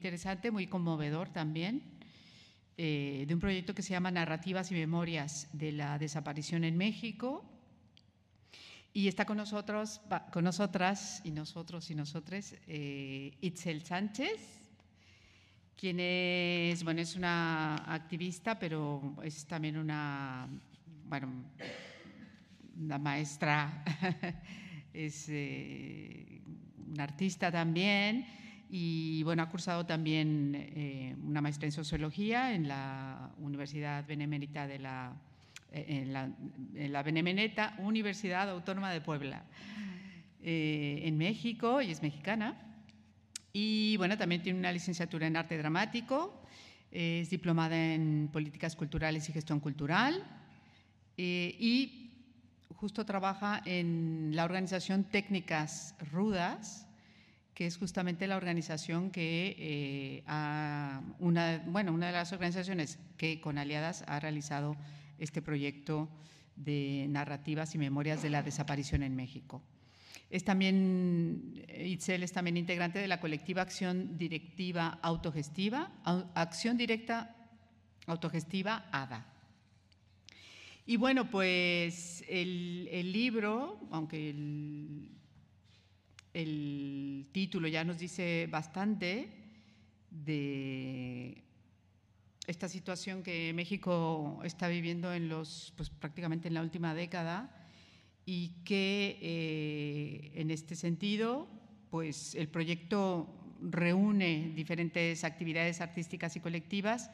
interesante, muy conmovedor también, eh, de un proyecto que se llama Narrativas y Memorias de la Desaparición en México. Y está con nosotros, con nosotras y nosotros y nosotres, eh, Itzel Sánchez, quien es, bueno, es una activista, pero es también una, bueno, una maestra, es eh, una artista también y bueno, ha cursado también eh, una maestría en sociología en la Universidad Benemérita de la, eh, en la, en la Universidad Autónoma de Puebla, en México, y es mexicana. Y bueno, también tiene una licenciatura en arte dramático, es diplomada en políticas culturales y gestión cultural eh, y justo trabaja en la organización Técnicas Rudas, que es justamente la organización que, eh, una, bueno, una de las organizaciones que con aliadas ha realizado este proyecto de narrativas y memorias de la desaparición en México. Es también, Itzel es también integrante de la colectiva Acción Directiva Autogestiva, Acción Directa Autogestiva ADA. Y bueno, pues el, libro, aunque el, el título ya nos dice bastante de esta situación que México está viviendo en los, pues prácticamente en la última década, y que eh, en este sentido, pues el proyecto reúne diferentes actividades artísticas y colectivas,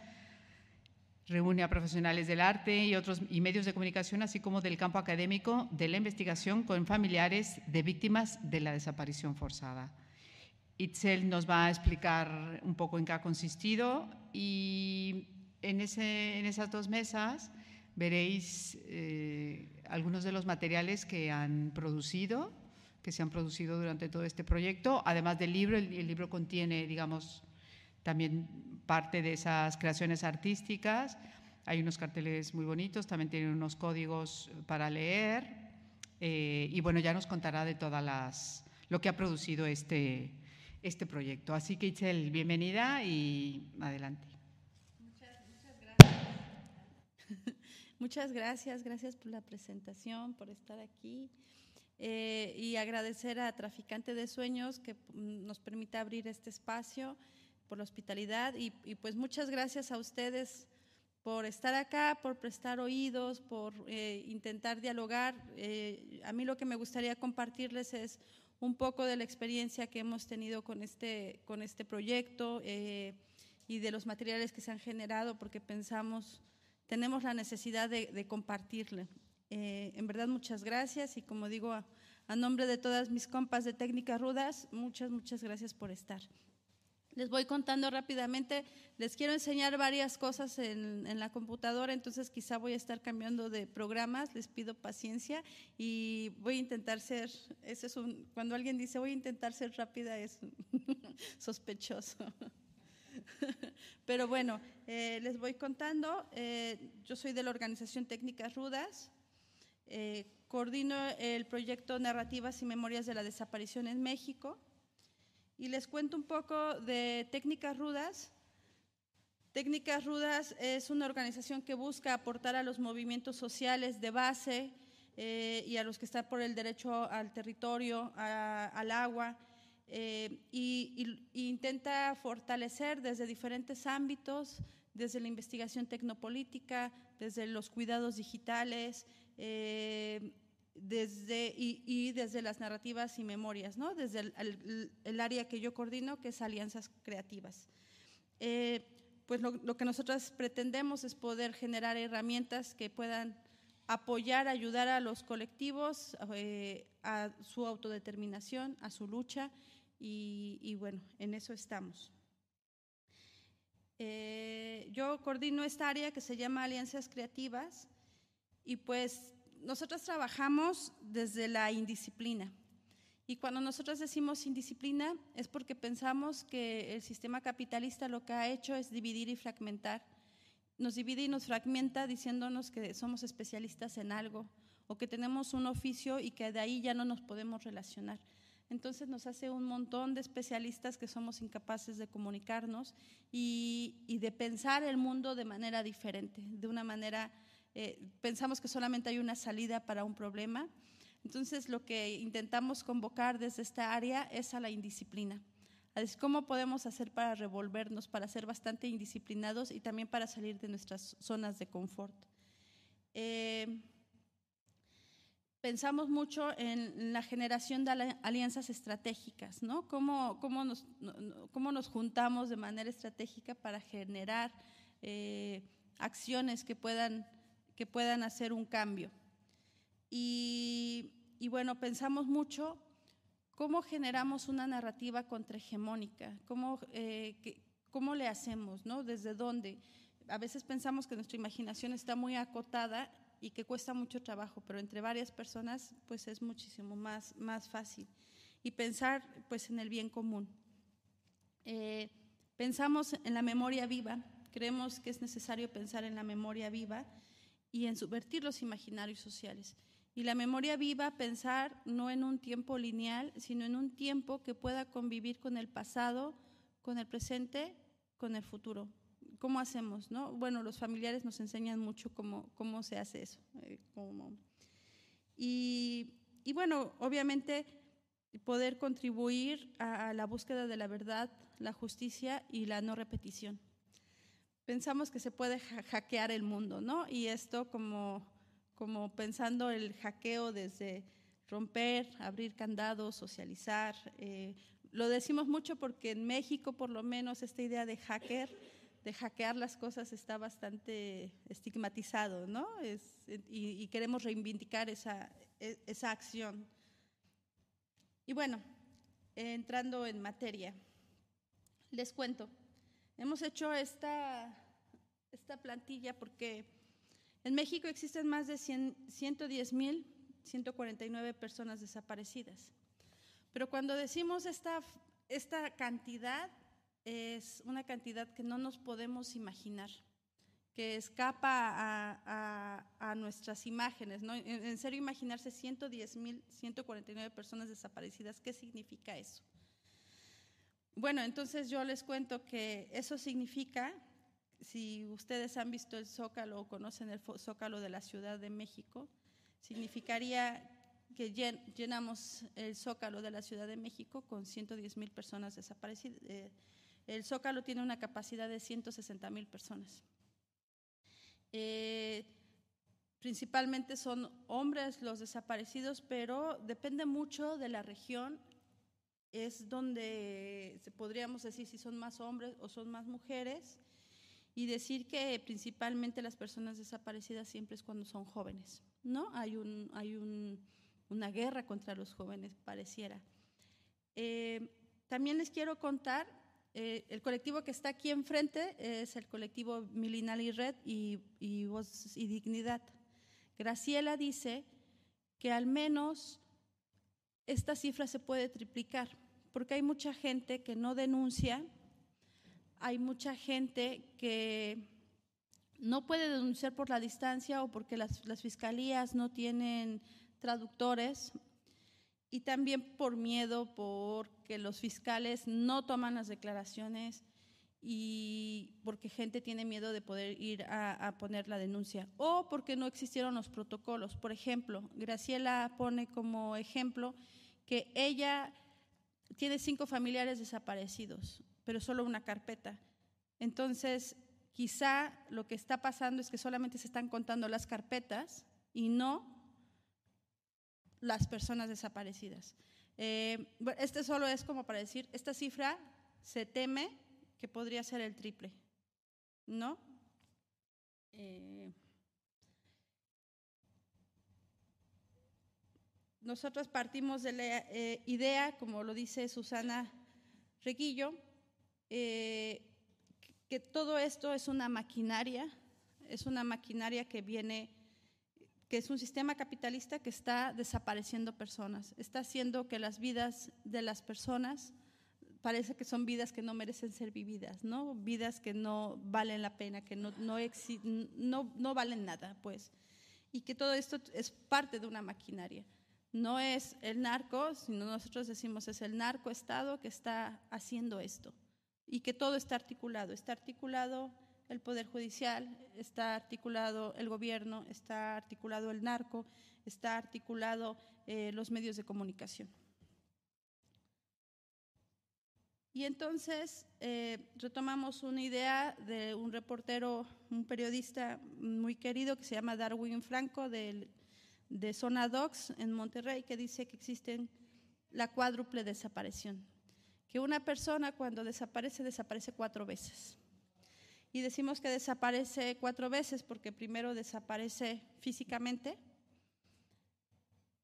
reúne a profesionales del arte y otros y medios de comunicación, así como del campo académico de la investigación con familiares de víctimas de la desaparición forzada. Itzel nos va a explicar un poco en qué ha consistido y en, ese, en esas dos mesas veréis eh, algunos de los materiales que han producido, que se han producido durante todo este proyecto, además del libro, el, libro contiene, digamos, también parte de esas creaciones artísticas, hay unos carteles muy bonitos, también tiene unos códigos para leer, eh, y bueno, ya nos contará de todas las, lo que ha producido este, este proyecto. Así que Itzel, bienvenida y adelante. Muchas gracias, gracias por la presentación, por estar aquí. Eh, y agradecer a Traficante de Sueños que mm, nos permita abrir este espacio, por la hospitalidad y, pues muchas gracias a ustedes por estar acá, por prestar oídos, por eh, intentar dialogar. Eh, a mí lo que me gustaría compartirles es un poco de la experiencia que hemos tenido con este, con este proyecto y de los materiales que se han generado, porque pensamos tenemos la necesidad de, compartirle. Eh, en verdad, muchas gracias y como digo, a, nombre de todas mis compas de Técnicas Rudas, muchas, muchas gracias por estar. Les voy contando rápidamente, les quiero enseñar varias cosas en, la computadora, entonces quizá voy a estar cambiando de programas, les pido paciencia y voy a intentar ser, ese es un, cuando alguien dice voy a intentar ser rápida es sospechoso. Pero bueno, eh, les voy contando. Eh, yo soy de la organización Técnicas Rudas. Eh, coordino el proyecto Narrativas y Memorias de la Desaparición en México. Y les cuento un poco de Técnicas Rudas. Técnicas Rudas es una organización que busca aportar a los movimientos sociales de base y a los que están por el derecho al territorio, al agua, eh, y, intenta fortalecer desde diferentes ámbitos, desde la investigación tecnopolítica, desde los cuidados digitales, eh, desde, y, desde las narrativas y memorias, ¿no? desde el, área que yo coordino, que es alianzas creativas. Eh, pues lo, lo, que nosotros pretendemos es poder generar herramientas que puedan apoyar, ayudar a los colectivos a su autodeterminación, a su lucha y, bueno, en eso estamos. Eh, yo coordino esta área que se llama Alianzas Creativas y pues nosotros trabajamos desde la indisciplina. Y cuando nosotros decimos indisciplina es porque pensamos que el sistema capitalista lo que ha hecho es dividir y fragmentar. Nos divide y nos fragmenta diciéndonos que somos especialistas en algo o que tenemos un oficio y que de ahí ya no nos podemos relacionar. Entonces nos hace un montón de especialistas que somos incapaces de comunicarnos y, de pensar el mundo de manera diferente, de una manera, eh, pensamos que solamente hay una salida para un problema. Entonces lo que intentamos convocar desde esta área es a la indisciplina. Cómo podemos hacer para revolvernos, para ser bastante indisciplinados y también para salir de nuestras zonas de confort. Eh, pensamos mucho en la generación de alianzas estratégicas, ¿no? Cómo, cómo, nos, cómo nos, juntamos de manera estratégica para generar eh, acciones que puedan, que puedan hacer un cambio. Y, bueno, pensamos mucho cómo generamos una narrativa contrahegemónica, cómo, eh, cómo le hacemos, ¿no? Desde dónde. A veces pensamos que nuestra imaginación está muy acotada y que cuesta mucho trabajo, pero entre varias personas pues es muchísimo más, más fácil. Y pensar pues en el bien común. Eh, pensamos en la memoria viva, creemos que es necesario pensar en la memoria viva y en subvertir los imaginarios sociales. Y la memoria viva, pensar no en un tiempo lineal, sino en un tiempo que pueda convivir con el pasado, con el presente, con el futuro. ¿Cómo hacemos? No? Bueno, los familiares nos enseñan mucho cómo, cómo se hace eso. Eh, y, y, bueno, obviamente poder contribuir a, la búsqueda de la verdad, la justicia y la no repetición. Pensamos que se puede hackear el mundo, ¿no? Y esto como, como pensando el hackeo desde romper, abrir candados, socializar. Eh, lo decimos mucho porque en México, por lo menos, esta idea de hacker de hackear las cosas está bastante estigmatizado, ¿no? y, queremos reivindicar esa, e, esa acción. Y bueno, entrando en materia, les cuento, hemos hecho esta, esta plantilla porque en México existen más de 110 mil 149 personas desaparecidas. Pero cuando decimos esta, esta cantidad, es una cantidad que no nos podemos imaginar, que escapa a, nuestras imágenes. ¿no? En, serio, imaginarse 110.149 personas desaparecidas, ¿qué significa eso? Bueno, entonces yo les cuento que eso significa, si ustedes han visto el Zócalo o conocen el Zócalo de la Ciudad de México, significaría que llenamos el Zócalo de la Ciudad de México con 110 mil personas desaparecidas. Eh, el Zócalo tiene una capacidad de 160 mil personas. Eh, principalmente son hombres los desaparecidos, pero depende mucho de la región. Es donde podríamos decir si son más hombres o son más mujeres y decir que principalmente las personas desaparecidas siempre es cuando son jóvenes, ¿no? Hay, un, hay una guerra contra los jóvenes, pareciera. Eh, también les quiero contar eh, el colectivo que está aquí enfrente es el colectivo Milinal y Red y, y Voz y Dignidad. Graciela dice que al menos esta cifra se puede triplicar, porque hay mucha gente que no denuncia, hay mucha gente que no puede denunciar por la distancia o porque las, las fiscalías no tienen traductores, y también por miedo, porque los fiscales no toman las declaraciones y porque gente tiene miedo de poder ir a, poner la denuncia o porque no existieron los protocolos. Por ejemplo, Graciela pone como ejemplo que ella tiene cinco familiares desaparecidos, pero solo una carpeta. Entonces, quizá lo que está pasando es que solamente se están contando las carpetas y no las personas desaparecidas. Eh, este solo es como para decir, esta cifra se teme que podría ser el triple, ¿no? Eh, nosotros partimos de la eh, idea, como lo dice Susana Reguillo, que todo esto es una maquinaria, es una maquinaria que viene que es un sistema capitalista que está desapareciendo personas, está haciendo que las vidas de las personas parece que son vidas que no merecen ser vividas, ¿no? Vidas que no valen la pena, que no, no, no, no valen nada, pues. Y que todo esto es parte de una maquinaria. No es el narco, sino nosotros decimos es el narcoestado que está haciendo esto y que todo está articulado. Está articulado el Poder Judicial, está articulado el gobierno, está articulado el narco, está articulado eh, los medios de comunicación. Y entonces eh, retomamos una idea de un reportero, un periodista muy querido que se llama Darwin Franco del de Zona Docs en Monterrey que dice que existen la cuádruple desaparición, que una persona cuando desaparece desaparece cuatro veces. Y decimos que desaparece cuatro veces porque primero desaparece físicamente,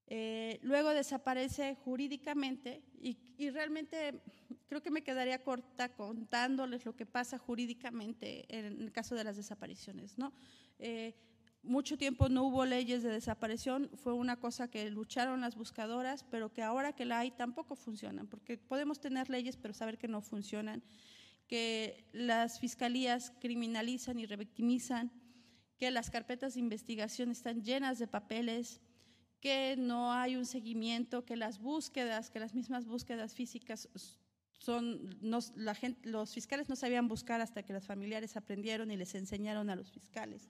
eh, luego desaparece jurídicamente y, y, realmente creo que me quedaría corta contándoles lo que pasa jurídicamente en el caso de las desapariciones. ¿no? Eh, mucho tiempo no hubo leyes de desaparición, fue una cosa que lucharon las buscadoras, pero que ahora que la hay tampoco funcionan, porque podemos tener leyes pero saber que no funcionan, que las fiscalías criminalizan y revictimizan, que las carpetas de investigación están llenas de papeles, que no hay un seguimiento, que las búsquedas, que las mismas búsquedas físicas son, los fiscales no sabían buscar hasta que los familiares aprendieron y les enseñaron a los fiscales.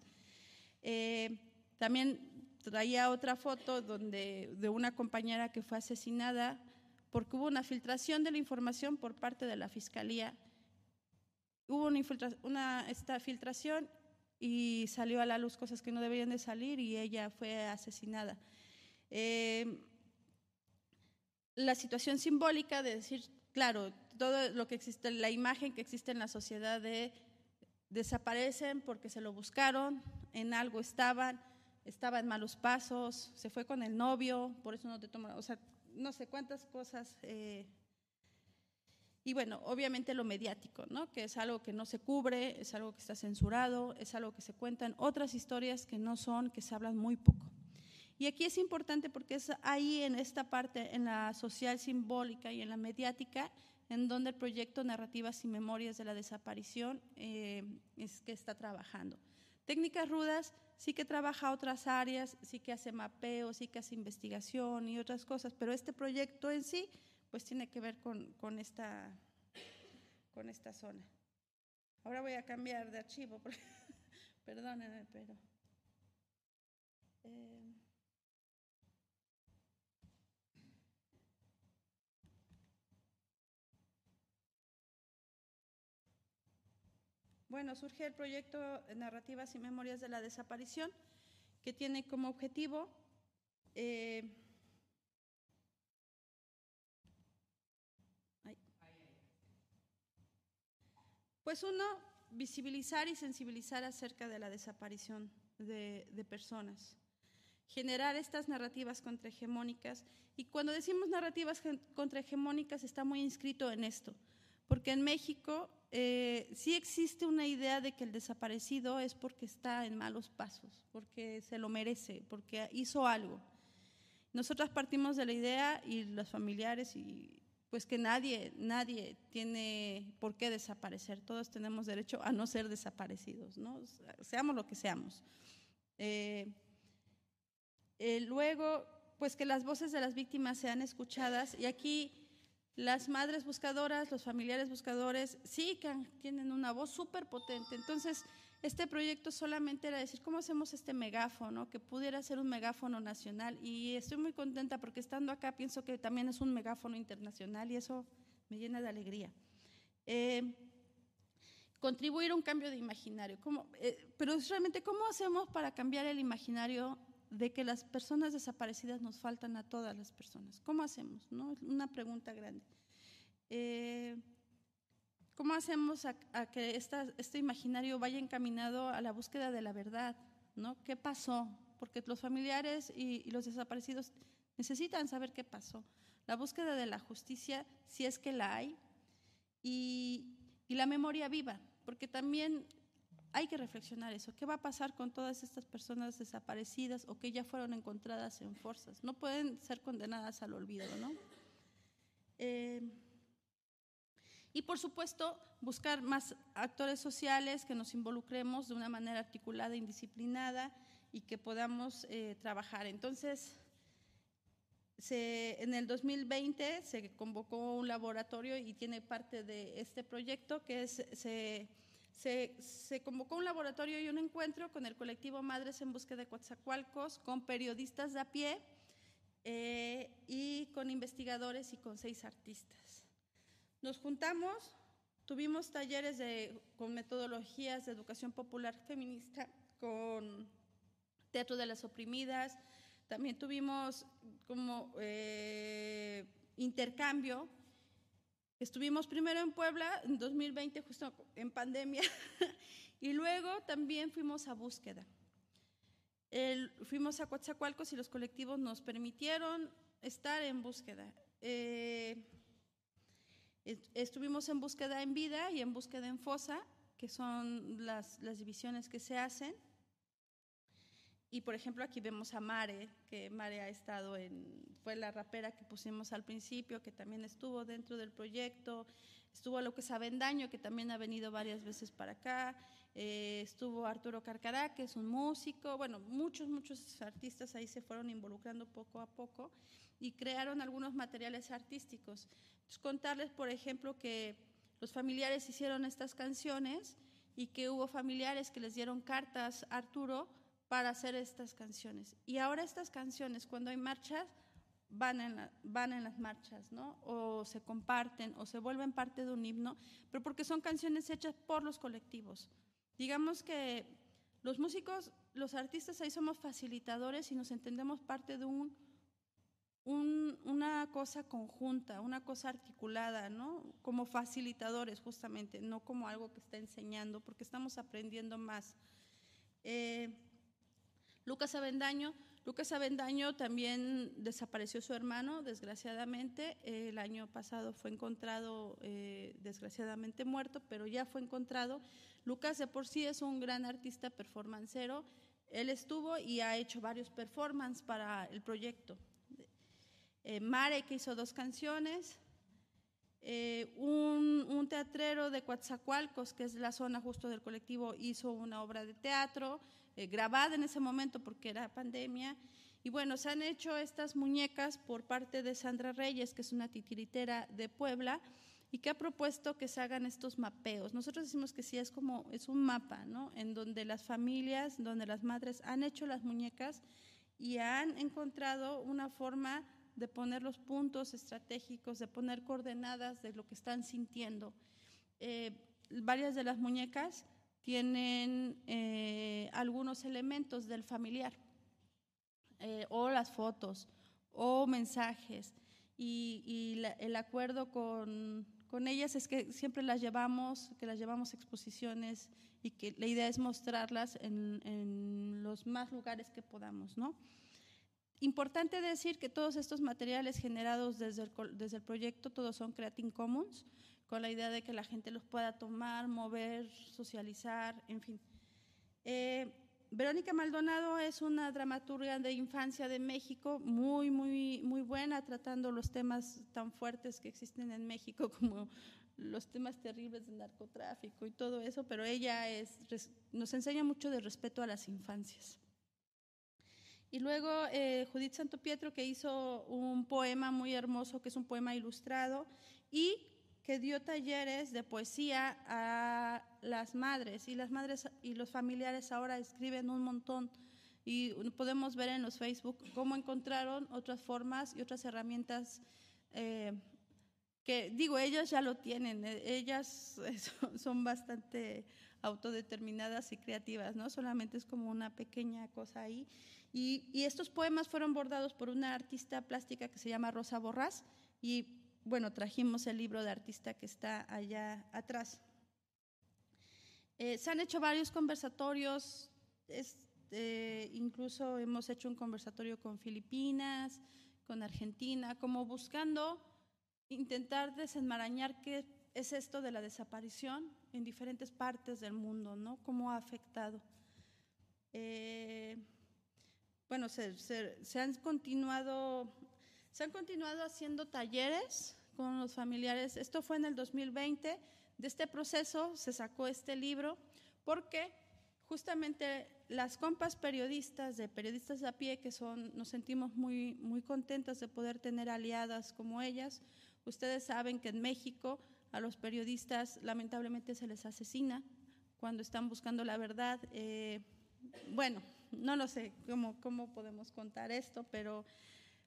Eh, también traía otra foto donde, de una compañera que fue asesinada porque hubo una filtración de la información por parte de la fiscalía. Hubo una, esta filtración y salió a la luz cosas que no deberían de salir y ella fue asesinada. Eh, la situación simbólica de decir, claro, todo lo que existe, la imagen que existe en la sociedad de desaparecen porque se lo buscaron, en algo estaban, estaba en malos pasos, se fue con el novio, por eso no te toma, o sea, no sé cuántas cosas. Eh, y bueno, obviamente lo mediático, ¿no? que es algo que no se cubre, es algo que está censurado, es algo que se cuentan otras historias que no son, que se hablan muy poco. Y aquí es importante porque es ahí en esta parte, en la social simbólica y en la mediática, en donde el proyecto Narrativas y Memorias de la Desaparición eh, es que está trabajando. Técnicas rudas sí que trabaja otras áreas, sí que hace mapeo, sí que hace investigación y otras cosas, pero este proyecto en sí pues tiene que ver con, con esta, con esta zona. Ahora voy a cambiar de archivo, perdónenme, pero... Eh, Bueno, surge el proyecto Narrativas y Memorias de la Desaparición, que tiene como objetivo eh, pues uno, visibilizar y sensibilizar acerca de la desaparición de, de personas, generar estas narrativas contrahegemónicas. Y cuando decimos narrativas contrahegemónicas está muy inscrito en esto, porque en México eh, sí existe una idea de que el desaparecido es porque está en malos pasos, porque se lo merece, porque hizo algo. Nosotras partimos de la idea y los familiares y pues que nadie, nadie tiene por qué desaparecer. Todos tenemos derecho a no ser desaparecidos, ¿no? Seamos lo que seamos. Eh, eh, luego, pues que las voces de las víctimas sean escuchadas y aquí las madres buscadoras, los familiares buscadores, sí que tienen una voz súper potente. Entonces, este proyecto solamente era decir, ¿cómo hacemos este megáfono? Que pudiera ser un megáfono nacional. Y estoy muy contenta porque estando acá pienso que también es un megáfono internacional y eso me llena de alegría. Eh, contribuir a un cambio de imaginario. ¿Cómo, eh, pero realmente, ¿cómo hacemos para cambiar el imaginario de que las personas desaparecidas nos faltan a todas las personas. ¿Cómo hacemos? ¿No? Una pregunta grande. Eh, ¿Cómo hacemos a, que este imaginario vaya encaminado a la búsqueda de la verdad? ¿no? ¿Qué pasó? Porque los familiares y, los desaparecidos necesitan saber qué pasó. La búsqueda de la justicia, si es que la hay, y, y la memoria viva, porque también hay que reflexionar eso. ¿Qué va a pasar con todas estas personas desaparecidas o que ya fueron encontradas en fuerzas? No pueden ser condenadas al olvido, ¿no? Eh, y por supuesto, buscar más actores sociales que nos involucremos de una manera articulada, indisciplinada y que podamos eh, trabajar. Entonces, en el 2020 se convocó un laboratorio y tiene parte de este proyecto que es, se, se, convocó un laboratorio y un encuentro con el colectivo Madres en Búsqueda de Coatzacoalcos, con periodistas de a pie eh, y con investigadores y con seis artistas. Nos juntamos, tuvimos talleres de, con metodologías de educación popular feminista, con teatro de las oprimidas, también tuvimos como eh, intercambio. Estuvimos primero en Puebla en 2020, justo en pandemia, y luego también fuimos a búsqueda. fuimos a Coatzacoalcos y los colectivos nos permitieron estar en búsqueda. Eh, estuvimos en búsqueda en vida y en búsqueda en fosa, que son las, las divisiones que se hacen. Y por ejemplo aquí vemos a Mare, que Mare ha estado en, fue la rapera que pusimos al principio, que también estuvo dentro del proyecto, estuvo lo que es Avendaño, que también ha venido varias veces para acá, eh, estuvo Arturo Carcará, que es un músico, bueno, muchos, muchos artistas ahí se fueron involucrando poco a poco y crearon algunos materiales artísticos. Entonces, contarles, por ejemplo, que los familiares hicieron estas canciones y que hubo familiares que les dieron cartas a Arturo, para hacer estas canciones. Y ahora estas canciones, cuando hay marchas, van en, van en las marchas, ¿no? O se comparten o se vuelven parte de un himno, pero porque son canciones hechas por los colectivos. Digamos que los músicos, los artistas ahí somos facilitadores y nos entendemos parte de un, un, una cosa conjunta, una cosa articulada, ¿no? Como facilitadores justamente, no como algo que está enseñando, porque estamos aprendiendo más. Eh, Lucas Avendaño, Lucas Avendaño también desapareció su hermano, desgraciadamente. El año pasado fue encontrado, eh, desgraciadamente muerto, pero ya fue encontrado. Lucas de por sí es un gran artista performancero. Él estuvo y ha hecho varios performances para el proyecto. Eh, Mare, que hizo dos canciones. Eh, un, un, teatrero de Coatzacoalcos, que es la zona justo del colectivo, hizo una obra de teatro. Eh, grabada en ese momento porque era pandemia. Y bueno, se han hecho estas muñecas por parte de Sandra Reyes, que es una titiritera de Puebla, y que ha propuesto que se hagan estos mapeos. Nosotros decimos que sí, es como, es un mapa, ¿no? En donde las familias, donde las madres han hecho las muñecas y han encontrado una forma de poner los puntos estratégicos, de poner coordenadas de lo que están sintiendo. Eh, varias de las muñecas tienen eh, algunos elementos del familiar, eh, o las fotos, o mensajes. Y, el acuerdo con, con, ellas es que siempre las llevamos, que las llevamos a exposiciones y que la idea es mostrarlas en, en los más lugares que podamos, ¿no? Importante decir que todos estos materiales generados desde el, desde el proyecto, todos son Creating Commons, con la idea de que la gente los pueda tomar, mover, socializar, en fin. Eh, Verónica Maldonado es una dramaturga de infancia de México muy, muy, muy buena tratando los temas tan fuertes que existen en México como los temas terribles del narcotráfico y todo eso, pero ella es, nos enseña mucho de respeto a las infancias. Y luego eh, Judith Santo Pietro, que hizo un poema muy hermoso, que es un poema ilustrado, y que dio talleres de poesía a las madres y las madres y los familiares ahora escriben un montón y podemos ver en los Facebook cómo encontraron otras formas y otras herramientas eh, que digo, ellas ya lo tienen, eh, ellas son bastante autodeterminadas y creativas, ¿no? Solamente es como una pequeña cosa ahí. Y, y estos poemas fueron bordados por una artista plástica que se llama Rosa Borrás y bueno, trajimos el libro de artista que está allá atrás. Eh, se han hecho varios conversatorios, este, incluso hemos hecho un conversatorio con Filipinas, con Argentina, como buscando intentar desenmarañar qué es esto de la desaparición en diferentes partes del mundo, ¿no? Cómo ha afectado. Eh, bueno, se han continuado se han continuado haciendo talleres con los familiares. Esto fue en el 2020. De este proceso se sacó este libro porque justamente las compas periodistas de periodistas a pie, que son, nos sentimos muy, muy contentas de poder tener aliadas como ellas. Ustedes saben que en México a los periodistas lamentablemente se les asesina cuando están buscando la verdad. Eh, bueno, no lo sé cómo, cómo podemos contar esto, pero,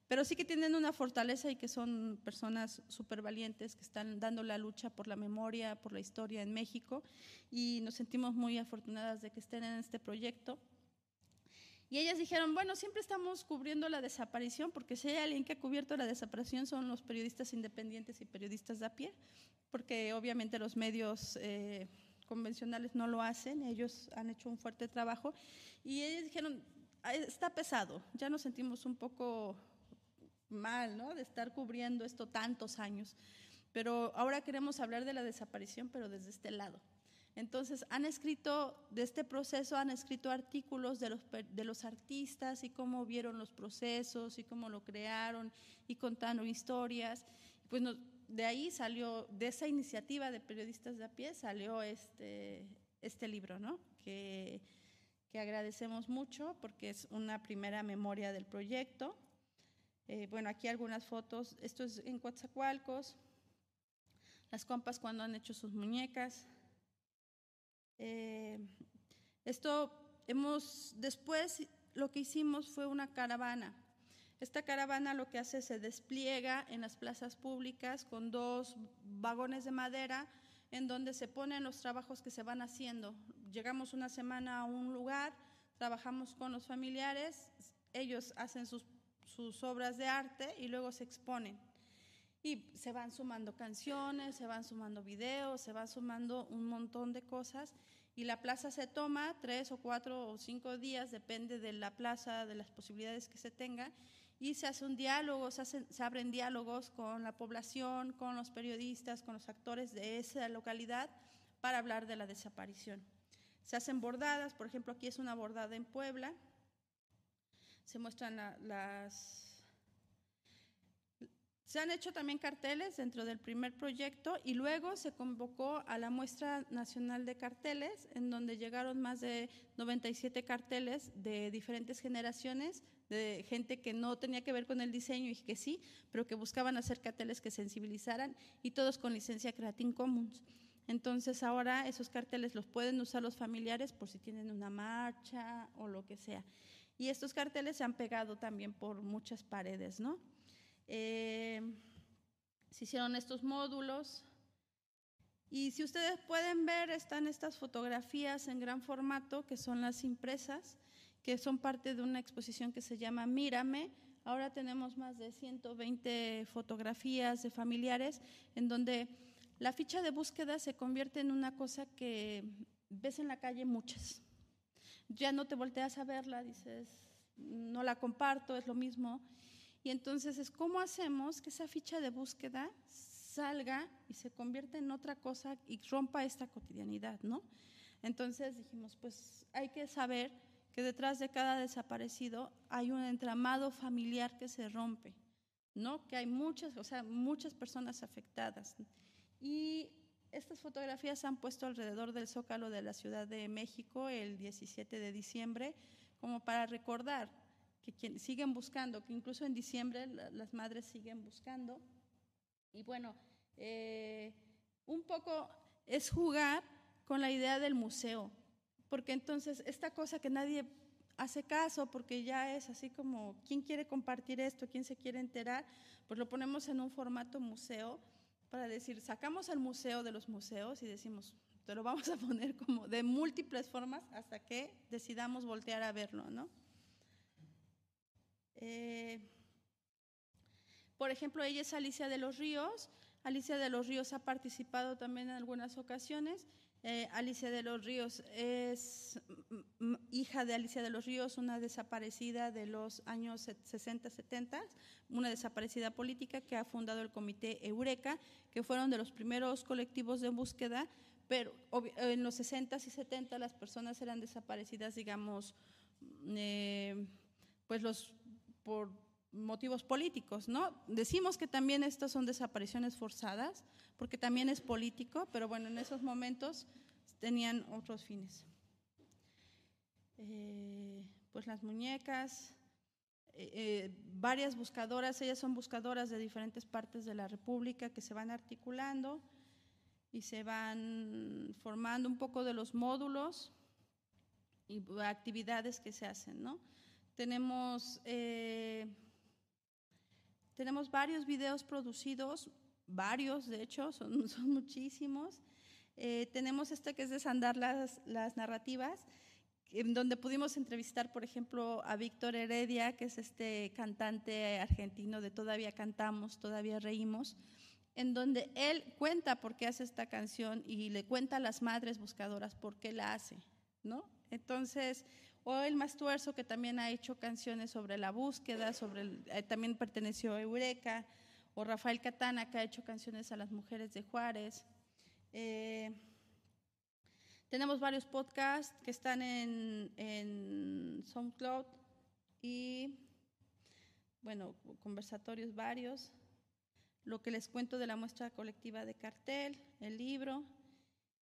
pero sí que tienen una fortaleza y que son personas súper valientes que están dando la lucha por la memoria, por la historia en México y nos sentimos muy afortunadas de que estén en este proyecto. Y ellas dijeron, bueno, siempre estamos cubriendo la desaparición, porque si hay alguien que ha cubierto la desaparición son los periodistas independientes y periodistas de a pie porque obviamente los medios eh, convencionales no lo hacen, ellos han hecho un fuerte trabajo y ellos dijeron, está pesado, ya nos sentimos un poco mal, ¿no? De estar cubriendo esto tantos años, pero ahora queremos hablar de la desaparición, pero desde este lado. Entonces, han escrito, de este proceso, han escrito artículos de los, de los artistas y cómo vieron los procesos y cómo lo crearon y contaron historias. Pues de ahí salió, de esa iniciativa de periodistas de a pie, salió este, este libro, ¿no? Que, que agradecemos mucho porque es una primera memoria del proyecto. Eh, bueno, aquí algunas fotos. Esto es en Coatzacoalcos. Las compas cuando han hecho sus muñecas. Eh, esto hemos, después lo que hicimos fue una caravana esta caravana lo que hace se despliega en las plazas públicas con dos vagones de madera en donde se ponen los trabajos que se van haciendo. Llegamos una semana a un lugar, trabajamos con los familiares, ellos hacen sus, sus obras de arte y luego se exponen. Y se van sumando canciones, se van sumando videos, se van sumando un montón de cosas y la plaza se toma tres o cuatro o cinco días, depende de la plaza, de las posibilidades que se tenga, y se hace un diálogo, se, se, abren diálogos con la población, con los periodistas, con los actores de esa localidad para hablar de la desaparición. Se hacen bordadas, por ejemplo, aquí es una bordada en Puebla, se muestran la, las... Se han hecho también carteles dentro del primer proyecto y luego se convocó a la muestra nacional de carteles, en donde llegaron más de 97 carteles de diferentes generaciones de gente que no tenía que ver con el diseño y que sí, pero que buscaban hacer carteles que sensibilizaran y todos con licencia Creative Commons. Entonces ahora esos carteles los pueden usar los familiares por si tienen una marcha o lo que sea. Y estos carteles se han pegado también por muchas paredes, ¿no? Eh, se hicieron estos módulos. Y si ustedes pueden ver, están estas fotografías en gran formato, que son las impresas que son parte de una exposición que se llama Mírame. Ahora tenemos más de 120 fotografías de familiares en donde la ficha de búsqueda se convierte en una cosa que ves en la calle muchas. Ya no te volteas a verla, dices, no la comparto, es lo mismo. Y entonces es cómo hacemos que esa ficha de búsqueda salga y se convierta en otra cosa y rompa esta cotidianidad, ¿no? Entonces dijimos, pues hay que saber que detrás de cada desaparecido hay un entramado familiar que se rompe, ¿no? Que hay muchas, o sea, muchas personas afectadas. Y estas fotografías se han puesto alrededor del Zócalo de la Ciudad de México el 17 de diciembre, como para recordar que siguen buscando, que incluso en diciembre las madres siguen buscando. Y bueno, eh, un poco es jugar con la idea del museo, porque entonces esta cosa que nadie hace caso, porque ya es así como, ¿quién quiere compartir esto? ¿Quién se quiere enterar? Pues lo ponemos en un formato museo para decir, sacamos al museo de los museos y decimos, te lo vamos a poner como de múltiples formas hasta que decidamos voltear a verlo, ¿no? Eh, por ejemplo, ella es Alicia de los Ríos. Alicia de los Ríos ha participado también en algunas ocasiones eh, Alicia de los Ríos es hija de Alicia de los Ríos, una desaparecida de los años 60-70, una desaparecida política que ha fundado el Comité Eureka, que fueron de los primeros colectivos de búsqueda, pero en los 60s y 70 las personas eran desaparecidas, digamos, eh, pues los por motivos políticos, ¿no? Decimos que también estas son desapariciones forzadas, porque también es político, pero bueno, en esos momentos tenían otros fines. eh, pues las muñecas, eh, eh, varias buscadoras, ellas son buscadoras de diferentes partes de la República que se van articulando y se van formando un poco de los módulos y actividades que se hacen, ¿no? Tenemos, tenemos varios videos producidos, varios de hecho, son, son muchísimos. tenemos este que es desandar las, las narrativas, en donde pudimos entrevistar, por ejemplo, a Víctor Heredia, que es este cantante argentino de Todavía cantamos, todavía reímos, en donde él cuenta por qué hace esta canción y le cuenta a las madres buscadoras por qué la hace, ¿no? Entonces, o el Mastuerzo, que también ha hecho canciones sobre la búsqueda, sobre eh, también perteneció a Eureka, o Rafael Catana, que ha hecho canciones a las mujeres de Juárez. Eh, tenemos varios podcasts que están en, en SoundCloud y, bueno, conversatorios varios. Lo que les cuento de la muestra colectiva de cartel, el libro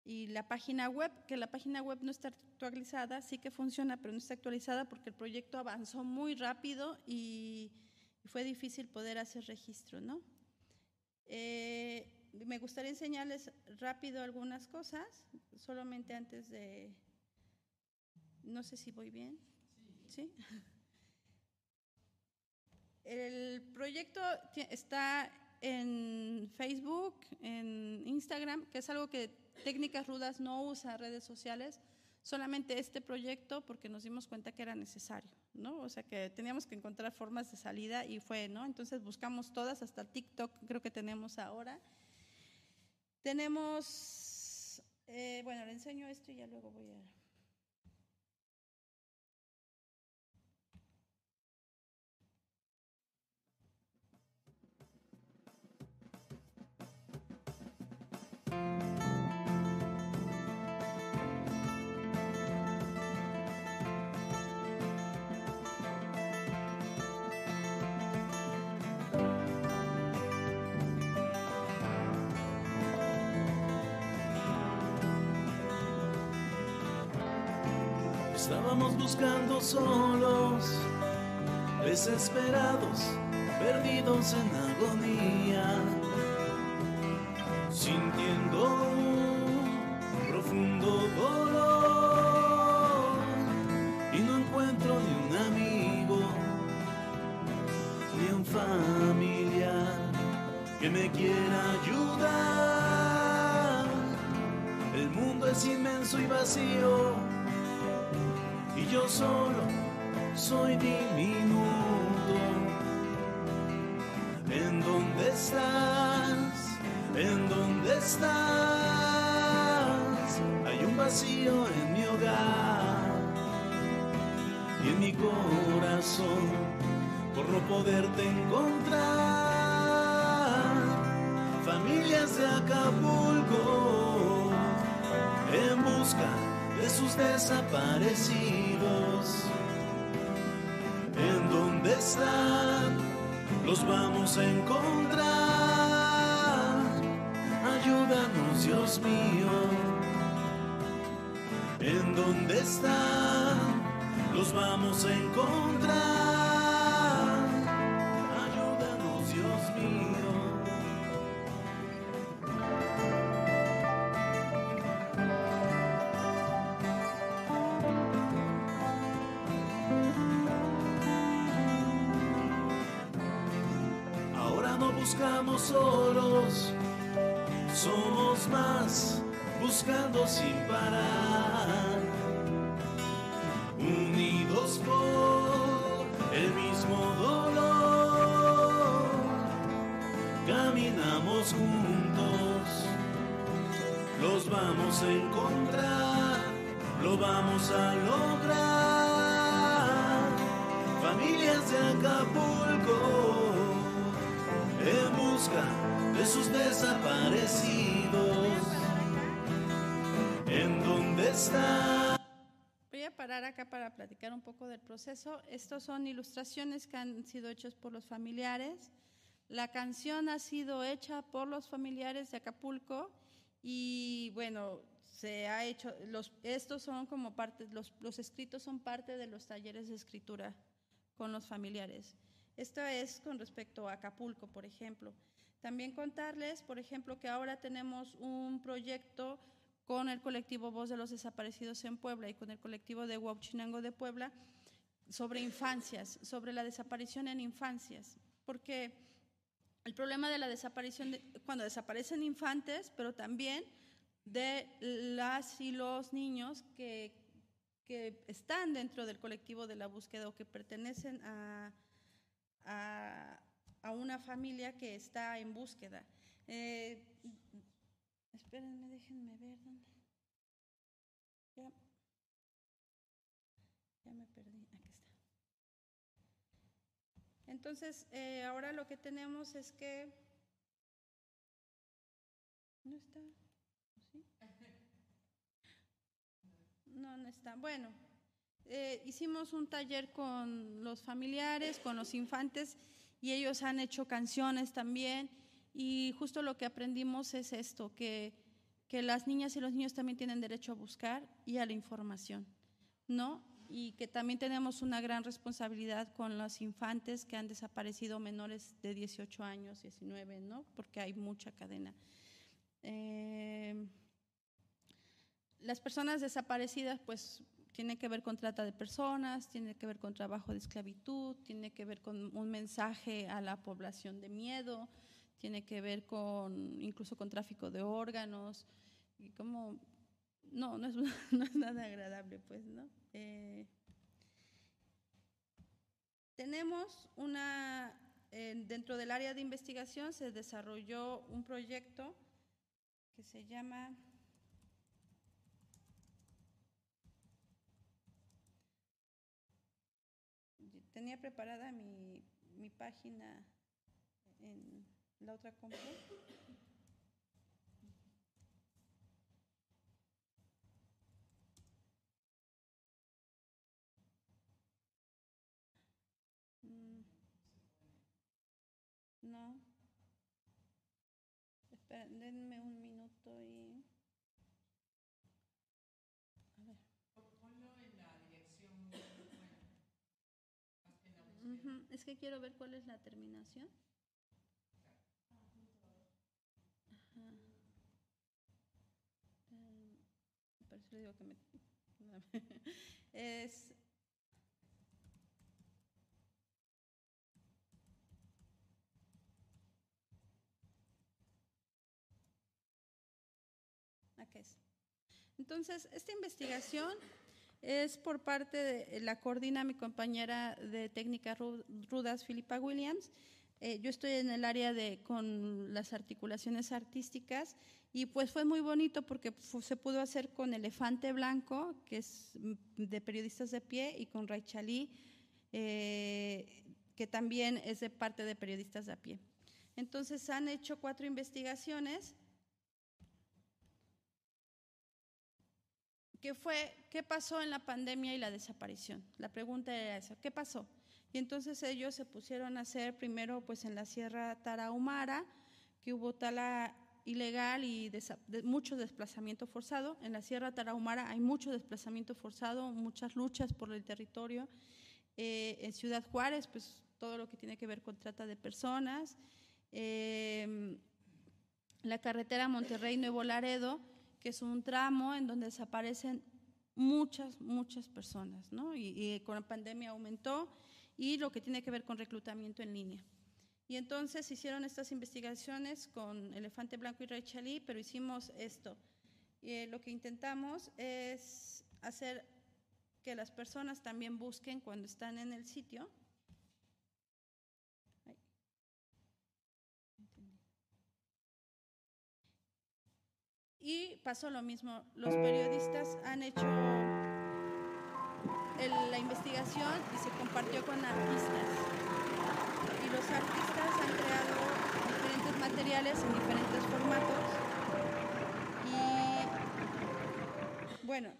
y la página web, que la página web no está actualizada, sí que funciona, pero no está actualizada porque el proyecto avanzó muy rápido y, fue difícil poder hacer registro, ¿no? Eh, me gustaría enseñarles rápido algunas cosas, solamente antes de... No sé si voy bien. ¿Sí? El proyecto está en Facebook, en Instagram, que es algo que Técnicas Rudas no usa redes sociales, solamente este proyecto porque nos dimos cuenta que era necesario, ¿no? O sea que teníamos que encontrar formas de salida y fue, ¿no? Entonces buscamos todas, hasta TikTok creo que tenemos ahora tenemos, eh, bueno, le enseño esto y ya luego voy a... Estábamos buscando solos, desesperados, perdidos en agonía, sintiendo un profundo dolor y no encuentro ni un amigo, ni un familiar que me quiera ayudar. El mundo es inmenso y vacío yo solo soy diminuto. ¿En dónde estás? ¿En dónde estás? Hay un vacío en mi hogar y en mi corazón por no poderte encontrar. Familias de Acapulco en busca de sus desaparecidos. ¿En dónde están? Los vamos a encontrar. Ayúdanos, Dios mío. ¿En dónde están? Los vamos a encontrar. Solos, somos más, buscando sin parar, unidos por el mismo dolor, caminamos juntos, los vamos a encontrar, lo vamos a lograr, familias de Acapulco en busca de sus desaparecidos. ¿En dónde está? Voy a parar acá para platicar un poco del proceso. Estos son ilustraciones que han sido hechas por los familiares. La canción ha sido hecha por los familiares de Acapulco y bueno, se ha hecho, los, estos son como parte, los, los escritos son parte de los talleres de escritura con los familiares. Esto es con respecto a Acapulco, por ejemplo. También contarles, por ejemplo, que ahora tenemos un proyecto con el colectivo Voz de los Desaparecidos en Puebla y con el colectivo de Huauchinango de Puebla sobre infancias, sobre la desaparición en infancias, porque el problema de la desaparición, cuando desaparecen infantes, pero también de las y los niños que, que están dentro del colectivo de la búsqueda o que pertenecen a, una familia que está en búsqueda. Eh, déjenme ver dónde. Ya, ya me perdí. Aquí está. Entonces, eh, ahora lo que tenemos es que... ¿No está? No, no está. Bueno, eh, hicimos un taller con los familiares, con los infantes, y ellos han hecho canciones también. Y justo lo que aprendimos es esto, que, que las niñas y los niños también tienen derecho a buscar y a la información, ¿no? Y que también tenemos una gran responsabilidad con los infantes que han desaparecido menores de 18 años, 19, ¿no? Porque hay mucha cadena. Eh, las personas desaparecidas, pues, tiene que ver con trata de personas, tiene que ver con trabajo de esclavitud, tiene que ver con un mensaje a la población de miedo, tiene que ver con incluso con tráfico de órganos. Y como no no es, no es nada agradable pues no eh, tenemos una dentro del área de investigación se desarrolló un proyecto que se llama tenía preparada mi, mi página en la otra compra. Mm. No. Esperen, denme un minuto y... Es que quiero ver cuál es la terminación. eso le digo que me... es... Aquí es. Entonces, esta investigación es por parte de la coordina mi compañera de técnica rudas, Filipa Williams. Eh, yo estoy en el área de con las articulaciones artísticas y pues fue muy bonito porque se pudo hacer con Elefante Blanco, que es de periodistas de pie, y con Raychalí, eh, que también es de parte de periodistas de a pie. Entonces han hecho cuatro investigaciones ¿Qué fue, qué pasó en la pandemia y la desaparición. La pregunta era esa, ¿qué pasó? Y entonces ellos se pusieron a hacer primero pues en la Sierra Tarahumara, que hubo tala ilegal y mucho desplazamiento forzado. En la Sierra Tarahumara hay mucho desplazamiento forzado, muchas luchas por el territorio. Eh, en Ciudad Juárez, pues todo lo que tiene que ver con trata de personas. Eh, la carretera Monterrey-Nuevo Laredo, que es un tramo en donde desaparecen muchas, muchas personas, ¿no? Y, con la pandemia aumentó y lo que tiene que ver con reclutamiento en línea. Y entonces hicieron estas investigaciones con Elefante Blanco y Rachel pero hicimos esto. Eh, lo que intentamos es hacer que las personas también busquen cuando están en el sitio Y pasó lo mismo, los periodistas han hecho la investigación y se compartió con artistas. Y los artistas han creado diferentes materiales en diferentes formatos. Y bueno,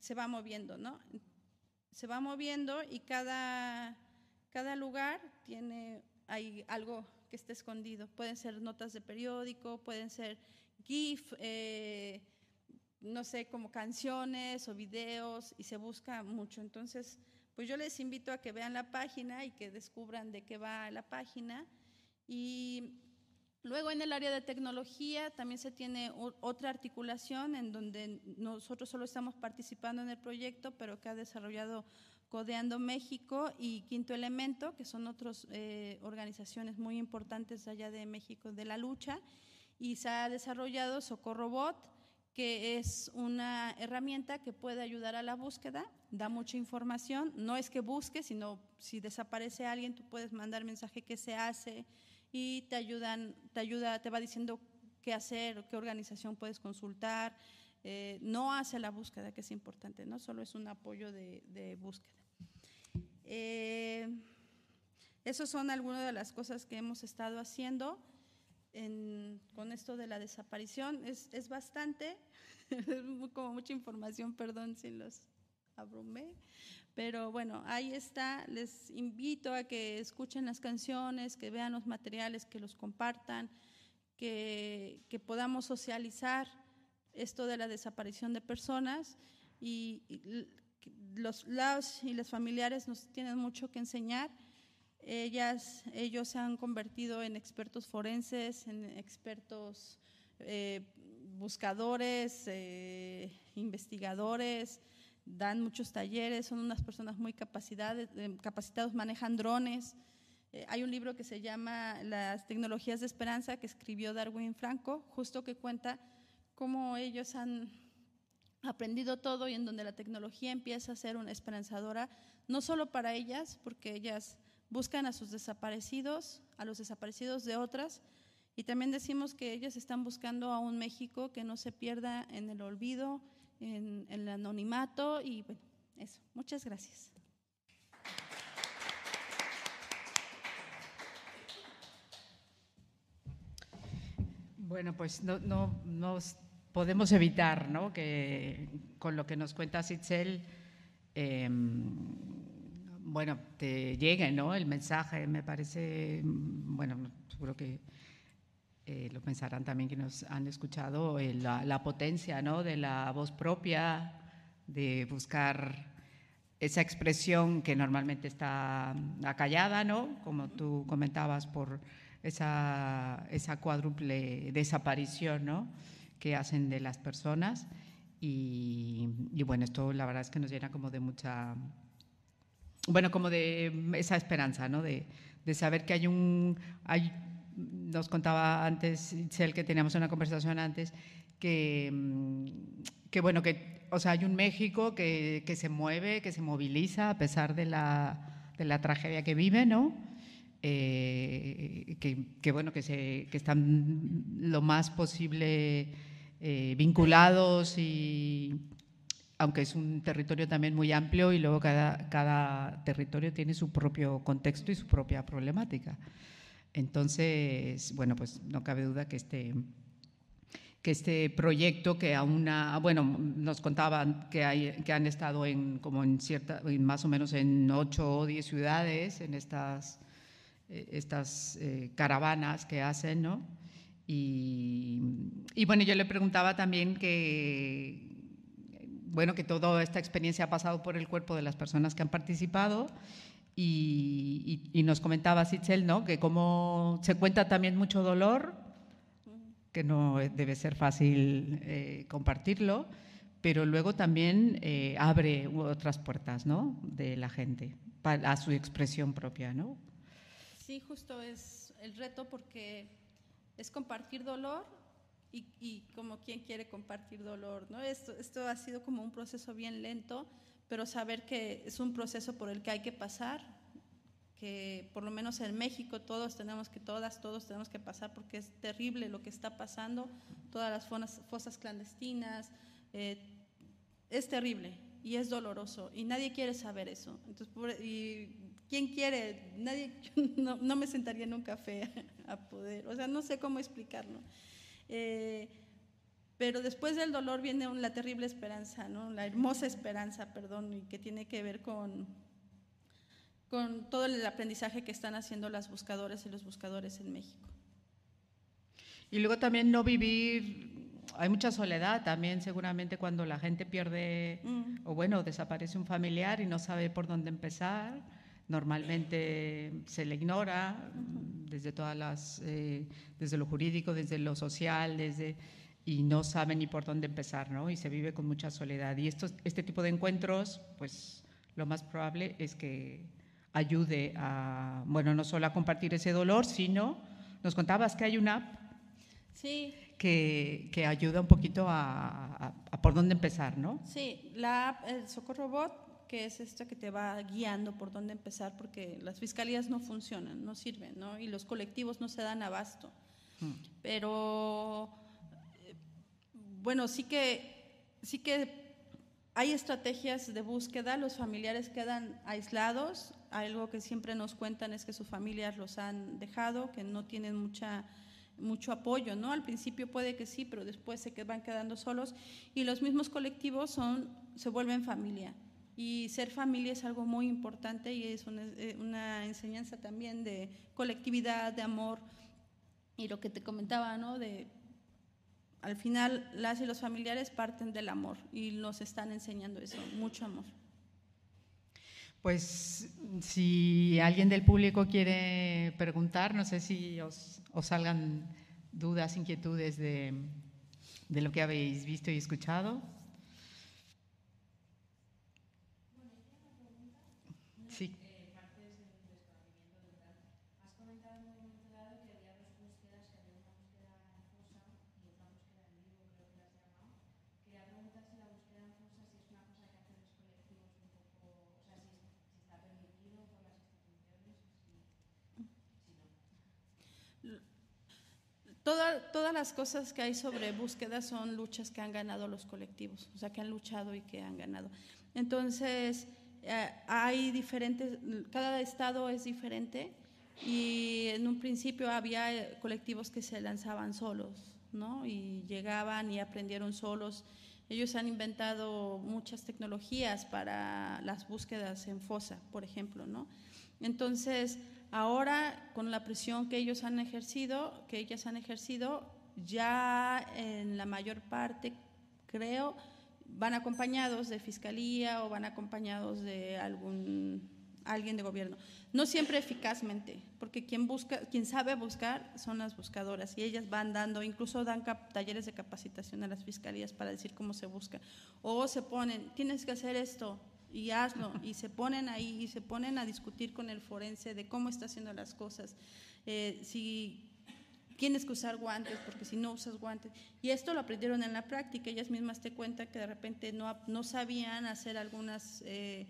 se va moviendo, ¿no? Se va moviendo y cada, cada lugar tiene hay algo que está escondido. Pueden ser notas de periódico, pueden ser GIF, eh, no sé, como canciones o videos y se busca mucho. Entonces, pues yo les invito a que vean la página y que descubran de qué va la página. Y luego en el área de tecnología también se tiene otra articulación en donde nosotros solo estamos participando en el proyecto, pero que ha desarrollado Codeando México y Quinto Elemento, que son otras eh, organizaciones muy importantes allá de México de la lucha. Y se ha desarrollado Socorro Bot, que es una herramienta que puede ayudar a la búsqueda, da mucha información, no es que busque, sino si desaparece alguien, tú puedes mandar mensaje que se hace y te ayudan, te ayuda, te va diciendo qué hacer, qué organización puedes consultar. Eh, no hace la búsqueda, que es importante, no solo es un apoyo de, búsqueda. Eh, esas son algunas de las cosas que hemos estado haciendo con esto de la desaparición. Es, es bastante, como mucha información, perdón si los abrumé. Pero bueno, ahí está. Les invito a que escuchen las canciones, que vean los materiales, que los compartan, que, que podamos socializar esto de la desaparición de personas y, y los lados y los familiares nos tienen mucho que enseñar ellas, ellos se han convertido en expertos forenses, en expertos eh, buscadores, eh, investigadores, dan muchos talleres, son unas personas muy eh, capacitados, manejan drones. hay un libro que se llama Las tecnologías de esperanza que escribió Darwin Franco, justo que cuenta cómo ellos han aprendido todo y en donde la tecnología empieza a ser una esperanzadora, no solo para ellas, porque ellas buscan a sus desaparecidos, a los desaparecidos de otras, y también decimos que ellos están buscando a un México que no se pierda en el olvido, en, el anonimato, y bueno, eso. Muchas gracias. Bueno, pues no, no, podemos evitar ¿no? que con lo que nos cuenta Sitzel, eh, bueno, te llegue ¿no? el mensaje, me parece, mm, bueno, seguro que eh, lo pensarán también que nos han escuchado, eh, la, potencia ¿no? de la voz propia, de buscar esa expresión que normalmente está acallada, ¿no? como tú comentabas, por esa, esa cuádruple desaparición ¿no? que hacen de las personas. Y, y bueno, esto la verdad es que nos llena como de mucha bueno, como de esa esperanza, ¿no? De, saber que hay un, nos contaba antes, Itzel, que teníamos una conversación antes, que, mm, que bueno, que, o sea, hay un México que, que se mueve, que se moviliza a pesar de la, de la tragedia que vive, ¿no? Eh, que, que, bueno, que, se, que están lo más posible eh, vinculados y, aunque es un territorio también muy amplio y luego cada, cada territorio tiene su propio contexto y su propia problemática. Entonces, bueno, pues no cabe duda que este, que este proyecto que aún, bueno, nos contaban que, hay, que han estado en, como en cierta, más o menos en ocho o diez ciudades, en estas, eh, estas eh, caravanas que hacen, ¿no? Y, bueno, yo le preguntaba también que, bueno, que toda esta experiencia ha pasado por el cuerpo de las personas que han participado y, nos comentaba Sichel, ¿no? Que como se cuenta también mucho dolor, que no debe ser fácil eh, compartirlo, pero luego también eh, abre otras puertas, ¿no? De la gente a su expresión propia, ¿no? Sí, justo es el reto porque es compartir dolor y, como quien quiere compartir dolor, ¿no? Esto, esto ha sido como un proceso bien lento, pero saber que es un proceso por el que hay que pasar, que por lo menos en México todos tenemos que, todas, todos tenemos que pasar porque es terrible lo que está pasando, todas las fosas, clandestinas, eh, es terrible y es doloroso y nadie quiere saber eso. Entonces, y, ¿quién quiere? Nadie, no, no, me sentaría en un café a poder, o sea, no sé cómo explicarlo. Eh, pero después del dolor viene la terrible esperanza, ¿no? la hermosa esperanza, perdón, y que tiene que ver con, con todo el aprendizaje que están haciendo las buscadoras y los buscadores en México. Y luego también no vivir hay mucha soledad también, seguramente cuando la gente pierde Mm. o bueno, desaparece un familiar y no sabe por dónde empezar. Normalmente se le ignora desde todas las, eh, desde lo jurídico, desde lo social, desde y no sabe ni por dónde empezar, ¿no? Y se vive con mucha soledad. Y estos, este tipo de encuentros, pues lo más probable es que ayude a, bueno, no solo a compartir ese dolor, sino, nos contabas que hay una app Sí, que, que ayuda un poquito a, a- a por dónde empezar, ¿no? Sí, la app, el Socorro Bot, que es esta que te va guiando por dónde empezar, porque las fiscalías no funcionan, no sirven, ¿no? Y los colectivos no se dan abasto. Mm. Pero, bueno, sí que, sí que hay estrategias de búsqueda, los familiares quedan aislados, algo que siempre nos cuentan es que sus familias los han dejado, que no tienen mucha mucho apoyo, ¿no? Al principio puede que sí, pero después se van quedando solos y los mismos colectivos son se vuelven familia. Y ser familia es algo muy importante y es una, eh, una enseñanza también de colectividad, de amor y lo que te comentaba, ¿no? De al final las y los familiares parten del amor y nos están enseñando eso, mucho amor. Pues si alguien del público quiere preguntar, no sé si os, os salgan dudas, inquietudes de, de lo que habéis visto y escuchado. Sí. Toda- todas las cosas que hay sobre búsqueda son luchas que han ganado los colectivos, o sea, que han luchado y que han ganado. Entonces, eh, hay diferentes, cada estado es diferente y en un principio había eh, colectivos que se lanzaban solos, ¿no? Y llegaban y aprendieron solos. Ellos han inventado muchas tecnologías para las búsquedas en fosa, por ejemplo, ¿no? Entonces, ahora con la presión que ellos han ejercido, que ellas han ejercido, ya en la mayor parte, creo, van acompañados de fiscalía o van acompañados de algún alguien de gobierno. No siempre eficazmente, porque quien busca, quien sabe buscar son las buscadoras y ellas van dando, incluso dan talleres de capacitación a las fiscalías para decir cómo se busca. O se ponen, tienes que hacer esto y hazlo, y se ponen ahí y se ponen a discutir con el forense de cómo está haciendo las cosas. Eh, si tienes que usar guantes, porque si no usas guantes. Y esto lo aprendieron en la práctica, ellas mismas te cuentan que de repente no, no sabían hacer algunas eh,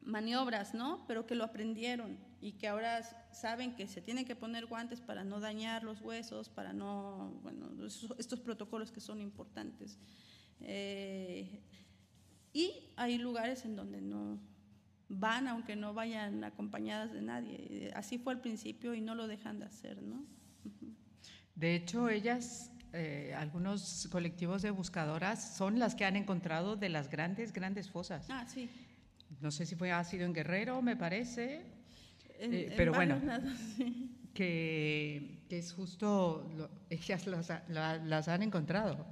maniobras, ¿no? Pero que lo aprendieron y que ahora saben que se tienen que poner guantes para no dañar los huesos, para no, bueno, estos protocolos que son importantes. Eh, y hay lugares en donde no van, aunque no vayan acompañadas de nadie. Así fue al principio y no lo dejan de hacer, ¿no? De hecho, ellas, eh, algunos colectivos de buscadoras son las que han encontrado de las grandes, grandes fosas. Ah, sí. No sé si fue, ha sido en Guerrero, me parece, En- Eh, en pero bueno. lados, sí. que, que es justo, lo- ellas las, ha- la- las han encontrado,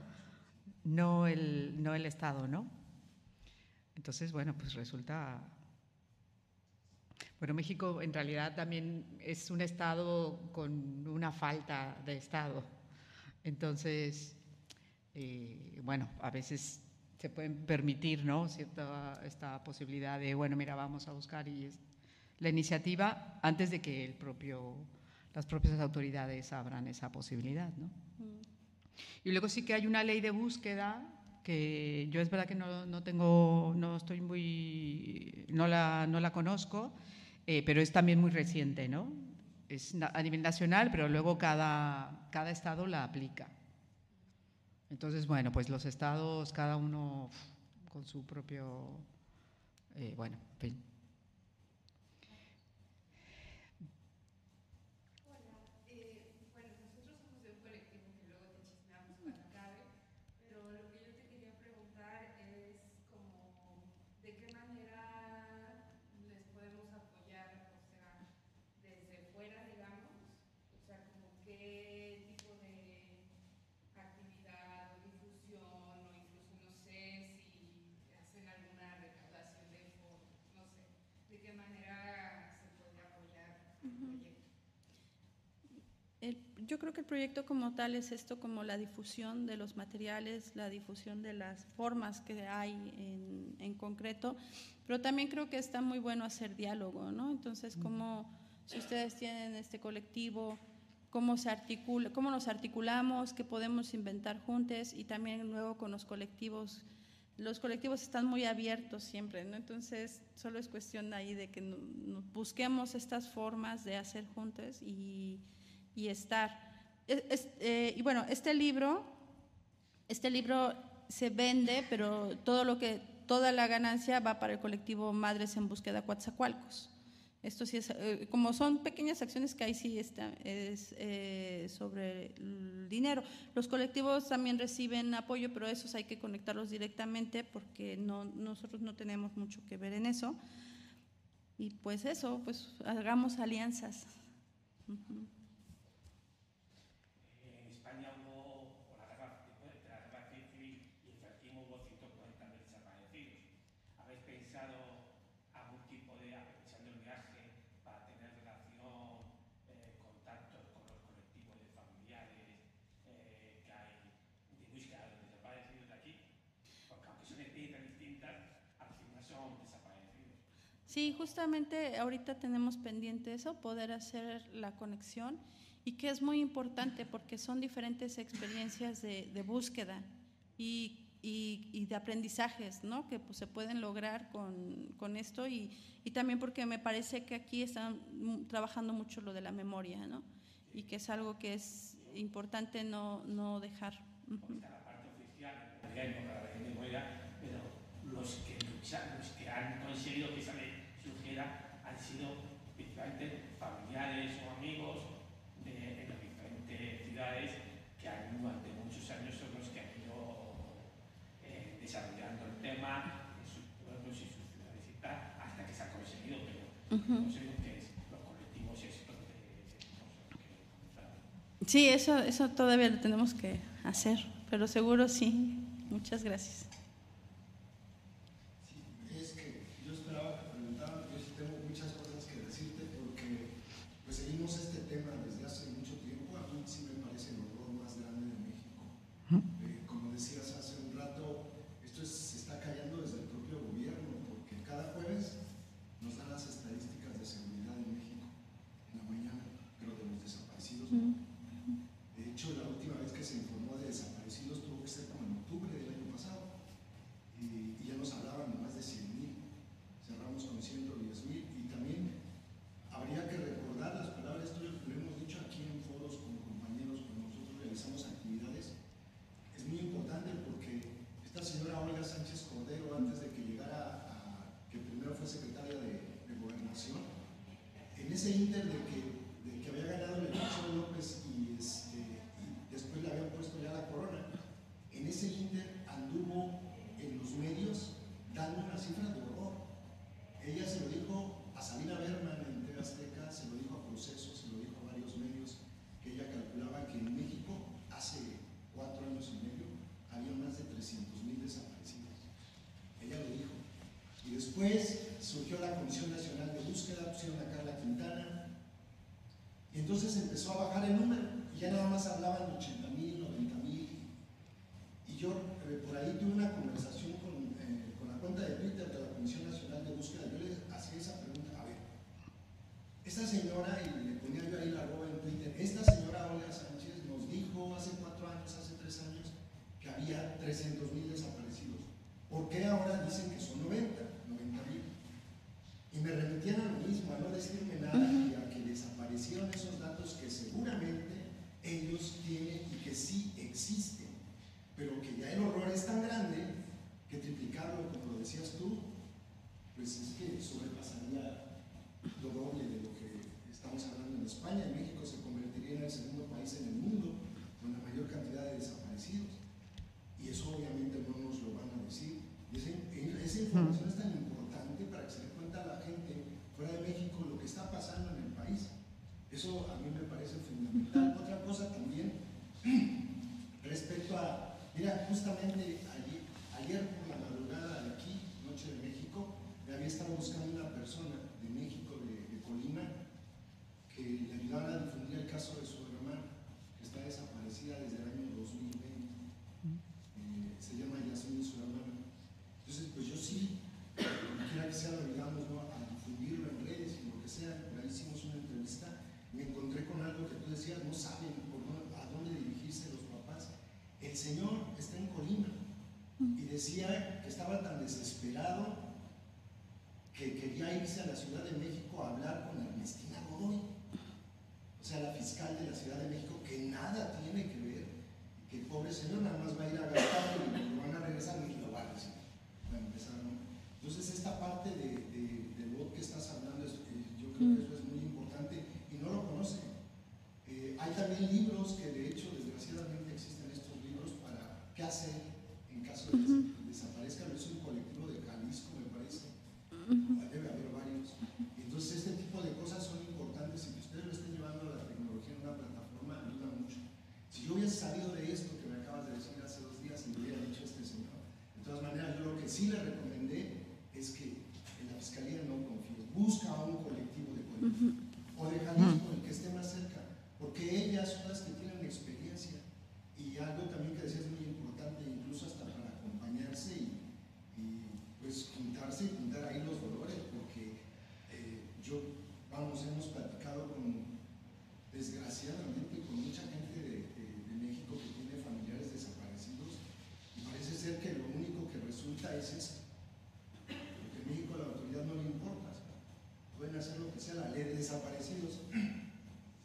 no el, no el Estado, ¿no? Entonces, bueno, pues resulta... Bueno, México en realidad también es un Estado con una falta de Estado. Entonces, eh, bueno, a veces se pueden permitir, ¿no? Cierta esta posibilidad de, bueno, mira, vamos a buscar y es- la iniciativa antes de que el propio, las propias autoridades abran esa posibilidad, ¿no? Mm. Y luego sí que hay una ley de búsqueda que yo es verdad que no, no tengo, no estoy muy, no la, no la conozco, eh, pero es también muy reciente, ¿no? Es a nivel nacional, pero luego cada, cada estado la aplica. Entonces, bueno, pues los estados, cada uno con su propio, eh, bueno, en fin. Creo que el proyecto como tal es esto como la difusión de los materiales, la difusión de las formas que hay en, en concreto, pero también creo que está muy bueno hacer diálogo, ¿no? Entonces, como si ustedes tienen este colectivo, cómo se articula, cómo nos articulamos, qué podemos inventar juntos y también luego con los colectivos. Los colectivos están muy abiertos siempre, ¿no? Entonces, solo es cuestión ahí de que busquemos estas formas de hacer juntos y y estar. Eh, y bueno, este libro, este libro se vende, pero todo lo que, toda la ganancia va para el colectivo Madres en Búsqueda Coatzacoalcos. Esto sí es, eh, como son pequeñas acciones que ahí sí está, es eh, sobre el dinero. Los colectivos también reciben apoyo, pero esos hay que conectarlos directamente porque no, nosotros no tenemos mucho que ver en eso. Y pues eso, pues hagamos alianzas. Sí, justamente ahorita tenemos pendiente eso, poder hacer la conexión y que es muy importante porque son diferentes experiencias de, búsqueda y, y, de aprendizajes ¿no? que pues, se pueden lograr con, con esto y, y, también porque me parece que aquí están trabajando mucho lo de la memoria ¿no? y que es algo que es importante no, no dejar. La parte oficial, pero los que, los que han conseguido que sido principalmente familiares o amigos de, en las diferentes ciudades que han, durante muchos años son los que han ido eh, desarrollando el tema en sus pueblos y sus ciudades y tal, hasta que se ha conseguido, pero uh -huh. no sé que es los colectivos estos de, de Sí, eso, eso todavía lo tenemos que hacer, pero seguro sí. Muchas gracias. muchas cosas que decirte porque pues, seguimos este tema desde hace ese inter de que, de que había ganado el elección López y, este, y después le habían puesto ya la corona, en ese inter anduvo en los medios dando una cifra de horror. Ella se lo dijo a Sabina Berman en TV Azteca, se lo dijo a Proceso, se lo dijo a varios medios, que ella calculaba que en México hace cuatro años y medio había más de 300 mil desaparecidos. Ella lo dijo. Y después surgió la Comisión Nacional de Búsqueda, pusieron a Carla y entonces empezó a bajar el número, y ya nada más hablaban de 80 mil, 90 mil. Y yo eh, por ahí tuve una conversación con, eh, con, la cuenta de Twitter de la Comisión Nacional de Búsqueda. Yo le hacía esa pregunta, a ver, esta señora, y le ponía yo ahí la arroba en Twitter, esta señora Olga Sánchez nos dijo hace cuatro años, hace tres años, que había 300 mil desaparecidos. ¿Por qué ahora dicen que son 90? Y me remitían a lo mismo, a no decirme nada a desaparecieron esos datos que seguramente ellos tienen y que sí existen, pero que ya el horror es tan grande que triplicarlo, como lo decías tú, pues es que sobrepasaría lo doble de lo que estamos hablando en España. En México se convertiría en el segundo país en el mundo con la mayor cantidad de desaparecidos. Y eso obviamente no nos lo van a decir. Y esa, esa información es tan importante para que se fuera de México lo que está pasando en. Eso a mí me parece fundamental. Otra cosa también, respecto a, mira, justamente ayer, por la madrugada de aquí, Noche de México, me había estado buscando una persona de México, de, de Colima, que le ayudara a difundir el caso de su hermana, que está desaparecida desde el año 2020. Eh, se llama Yasmin, su hermana. Entonces, pues yo sí, quiera que sea, lo digamos, ¿no? decía no saben a dónde dirigirse los papás. El Señor está en Colima mm. y decía que estaba tan desesperado que quería irse a la Ciudad de México a hablar con Ernestina Godoy, o sea, la fiscal de la Ciudad de México, que nada tiene que ver, que el pobre señor nada más va a ir a gastar y lo van a regresar y lo van a recibir. Bueno, ¿no? Entonces, esta parte de, lo que estás hablando, eh, yo creo que es que de hecho, desgraciadamente, existen estos libros para qué hacer en caso de que desaparezca. Es un colectivo de Jalisco, me parece. Debe haber varios. Entonces, este tipo de cosas son importantes y que ustedes lo estén llevando a la tecnología en una plataforma ayuda mucho. Si yo hubiese sabido de esto que me acabas de decir hace dos días y lo hubiera dicho este señor, de todas maneras, yo lo que sí le recomendé es que en la fiscalía no confíes, busca a un colectivo de colectivos o de Jalisco, el que esté más cerca, porque ellas son las que tienen experiencia y algo también que decías muy importante, incluso hasta para acompañarse y, y pues juntarse y juntar ahí los dolores, porque eh, yo, vamos, hemos platicado con, desgraciadamente, con mucha gente de, de, de México que tiene familiares desaparecidos y parece ser que lo único que resulta es esto México a la autoridad no le importa. Pueden hacer lo que sea, la ley de desaparecidos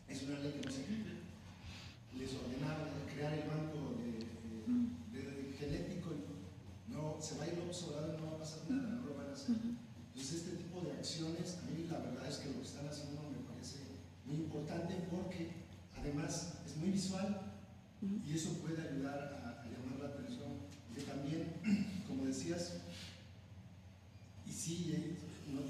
es una ley que no se cumple. Les ordenaron crear el banco de, de, de, genético, no, se va a ir observado y no va a pasar nada, no lo van a hacer. Entonces este tipo de acciones, a mí la verdad es que lo que están haciendo me parece muy importante porque además es muy visual y eso puede ayudar a, a llamar la atención. Que también, como decías, y sí, eh,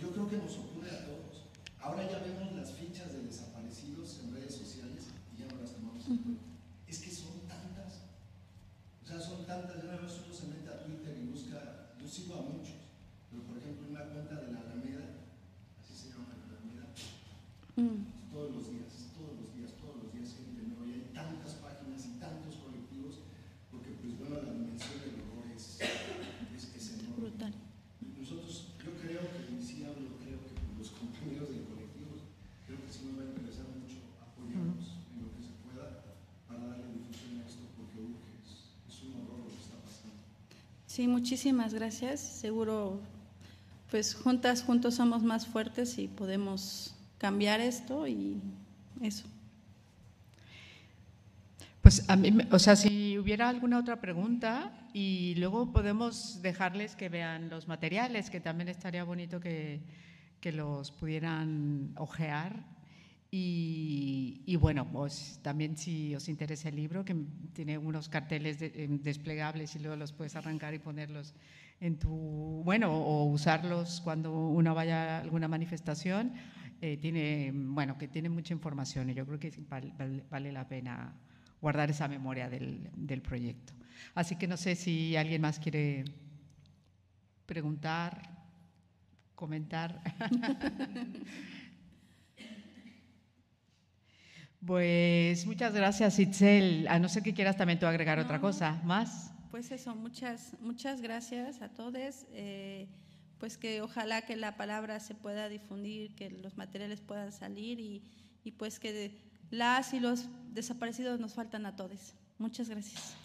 yo creo que nos ocurre a todos. Ahora ya vemos las fichas de desaparecidos en redes sociales y ya no las tomamos en cuenta. Es que son tantas. O sea, son tantas. Ya una vez uno se mete a Twitter y busca. Yo sigo a muchos. Pero por ejemplo, una cuenta de la Alameda, así se llama la Alameda, mm. todos los días, todos los días, todos los días gente nueva. Y hay tantas páginas y tantos colectivos, porque pues bueno, la dimensión del horror es, es, es enorme. Brutal. Nosotros, yo creo que, sí hablo, creo que los compañeros del colectivo, creo que sí nos va a interesar mucho apoyarnos -huh. en lo que se pueda para darle difusión a esto, porque uh, es, es, un horror lo que está pasando. Sí, muchísimas gracias. Seguro, pues juntas, juntos somos más fuertes y podemos cambiar esto y eso. Pues a mí, o sea, si hubiera alguna otra pregunta y luego podemos dejarles que vean los materiales, que también estaría bonito que, que los pudieran ojear. Y, y, bueno, pues también si os interesa el libro, que tiene unos carteles de, desplegables y luego los puedes arrancar y ponerlos en tu, bueno, o usarlos cuando uno vaya a alguna manifestación, eh, tiene, bueno, que tiene mucha información y yo creo que vale, vale, la pena guardar esa memoria del, del, proyecto. Así que no sé si alguien más quiere preguntar, comentar. pues muchas gracias, Itzel. A no ser que quieras también tú agregar no, otra cosa más. Pues eso, muchas, muchas gracias a todos. Eh, pues que ojalá que la palabra se pueda difundir, que los materiales puedan salir y, y pues que... Las y los desaparecidos nos faltan a todos. Muchas gracias.